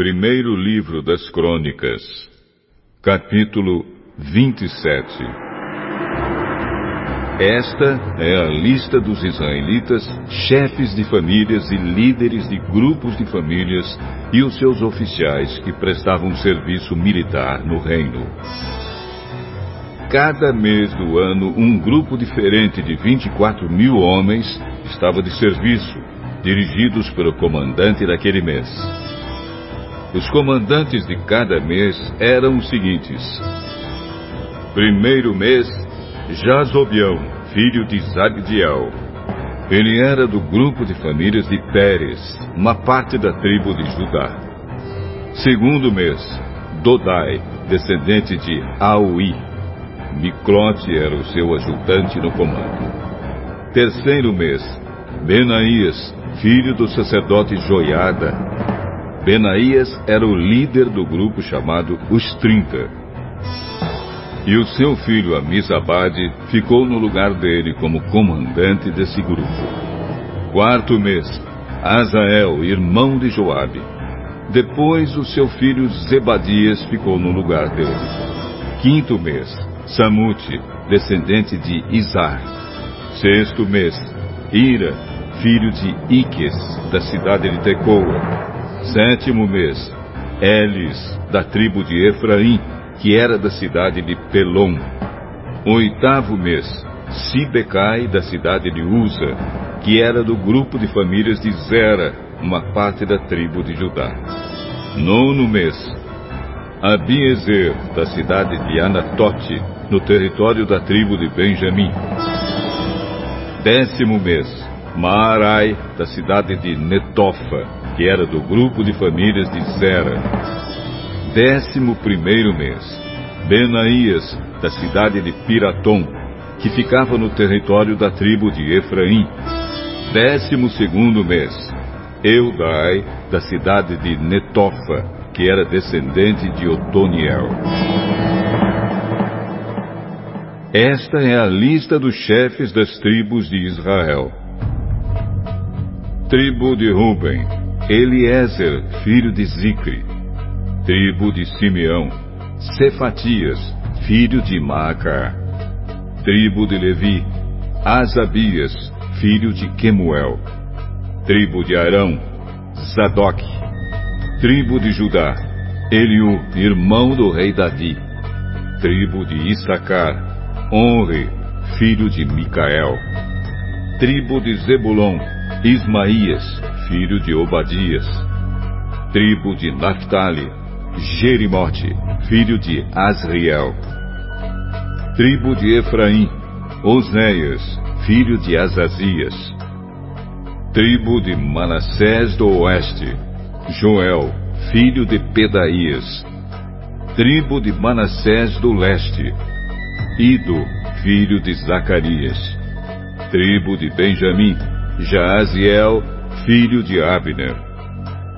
Primeiro Livro das Crônicas, capítulo 27 Esta é a lista dos israelitas, chefes de famílias e líderes de grupos de famílias e os seus oficiais que prestavam serviço militar no reino. Cada mês do ano, um grupo diferente de 24 mil homens estava de serviço, dirigidos pelo comandante daquele mês. Os comandantes de cada mês eram os seguintes: Primeiro mês, Jazobião, filho de Zabdiel. Ele era do grupo de famílias de Pérez, uma parte da tribo de Judá. Segundo mês, Dodai, descendente de Aui. Miclote era o seu ajudante no comando. Terceiro mês, Benaías, filho do sacerdote Joiada. Benaías era o líder do grupo chamado Os Trinta. E o seu filho Amizabade ficou no lugar dele como comandante desse grupo. Quarto mês, Azael, irmão de Joabe. Depois o seu filho Zebadias ficou no lugar dele. Quinto mês, Samute, descendente de Izar. Sexto mês, Ira, filho de Iques, da cidade de Tecoa. Sétimo mês, Elis, da tribo de Efraim, que era da cidade de Pelom. Oitavo mês, Sibecai, da cidade de Uza, que era do grupo de famílias de Zera, uma parte da tribo de Judá. Nono mês, Abiezer, da cidade de Anatote, no território da tribo de Benjamim. Décimo mês, Maarai, da cidade de Netofa, que era do grupo de famílias de Zera. Décimo primeiro mês, Benaías, da cidade de Piratom, que ficava no território da tribo de Efraim. Décimo segundo mês, Eudai, da cidade de Netofa, que era descendente de Otoniel. Esta é a lista dos chefes das tribos de Israel. Tribo de Ruben, Eliezer, filho de Zicre. Tribo de Simeão, Cefatias, filho de Maacar. Tribo de Levi, Asabias, filho de Quemuel. Tribo de Arão, Zadok. Tribo de Judá, Eliú, irmão do rei Davi. Tribo de Issacar, Honre, filho de Micael. Tribo de Zebulon, Ismaías, filho de Obadias. Tribo de Naphtali, Jerimote, filho de Asriel. Tribo de Efraim, Osnéias, filho de Azazias. Tribo de Manassés do Oeste, Joel, filho de Pedaías. Tribo de Manassés do Leste, Ido, filho de Zacarias. Tribo de Benjamim, Jaaziel, filho de Abner.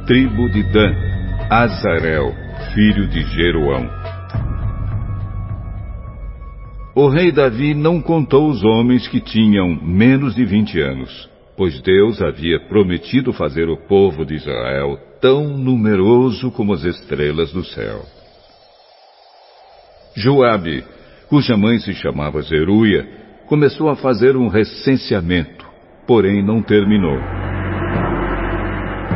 Tribo de Dan, Azarel, filho de Jeroão. O rei Davi não contou os homens que tinham menos de vinte anos, pois Deus havia prometido fazer o povo de Israel tão numeroso como as estrelas do céu. Joabe, cuja mãe se chamava Zeruia, começou a fazer um recenseamento, porém não terminou.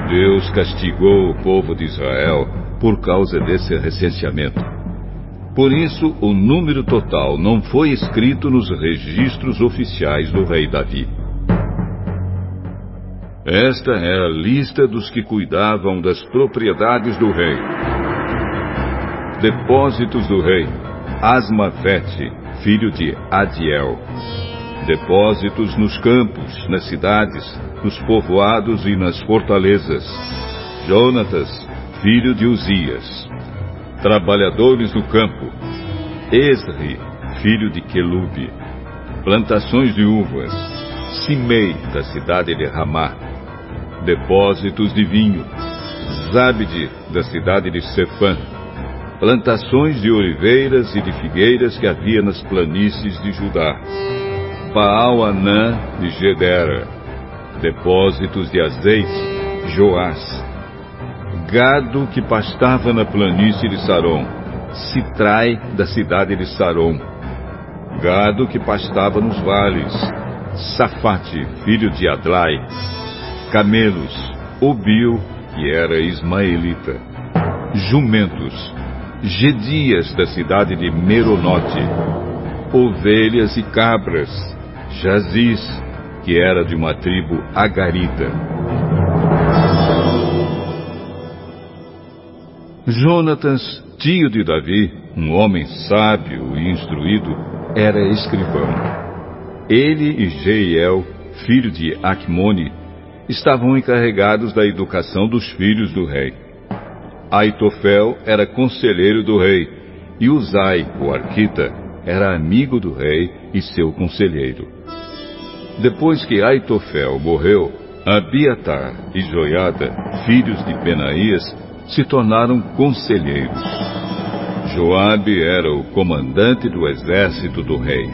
Deus castigou o povo de Israel por causa desse recenseamento. Por isso, o número total não foi escrito nos registros oficiais do rei Davi. Esta é a lista dos que cuidavam das propriedades do rei. Depósitos do rei. Asmavete, filho de Adiel. Depósitos nos campos, nas cidades, nos povoados e nas fortalezas. Jonatas, filho de Uzias. Trabalhadores do campo. Esri, filho de Quelube. Plantações de uvas. Simei, da cidade de Ramá. Depósitos de vinho. Zabde, da cidade de Sefã plantações de oliveiras e de figueiras que havia nas planícies de Judá. Baal-Anã de Gedera, depósitos de azeite, Joás. Gado que pastava na planície de Saron, Citrai da cidade de Saron. Gado que pastava nos vales, Safate, filho de Adlai. Camelos, Obil, que era ismaelita. Jumentos, Gedias da cidade de Meronote. Ovelhas e cabras, Jaziz, que era de uma tribo agarita. Jonatas, tio de Davi, um homem sábio e instruído, era escrivão. Ele e Jeiel, filho de Acmone, estavam encarregados da educação dos filhos do rei. Aitofel era conselheiro do rei, e Uzai, o arquita, era amigo do rei e seu conselheiro. Depois que Aitofel morreu, Abiatar e Joiada, filhos de Benaías, se tornaram conselheiros. Joabe era o comandante do exército do rei.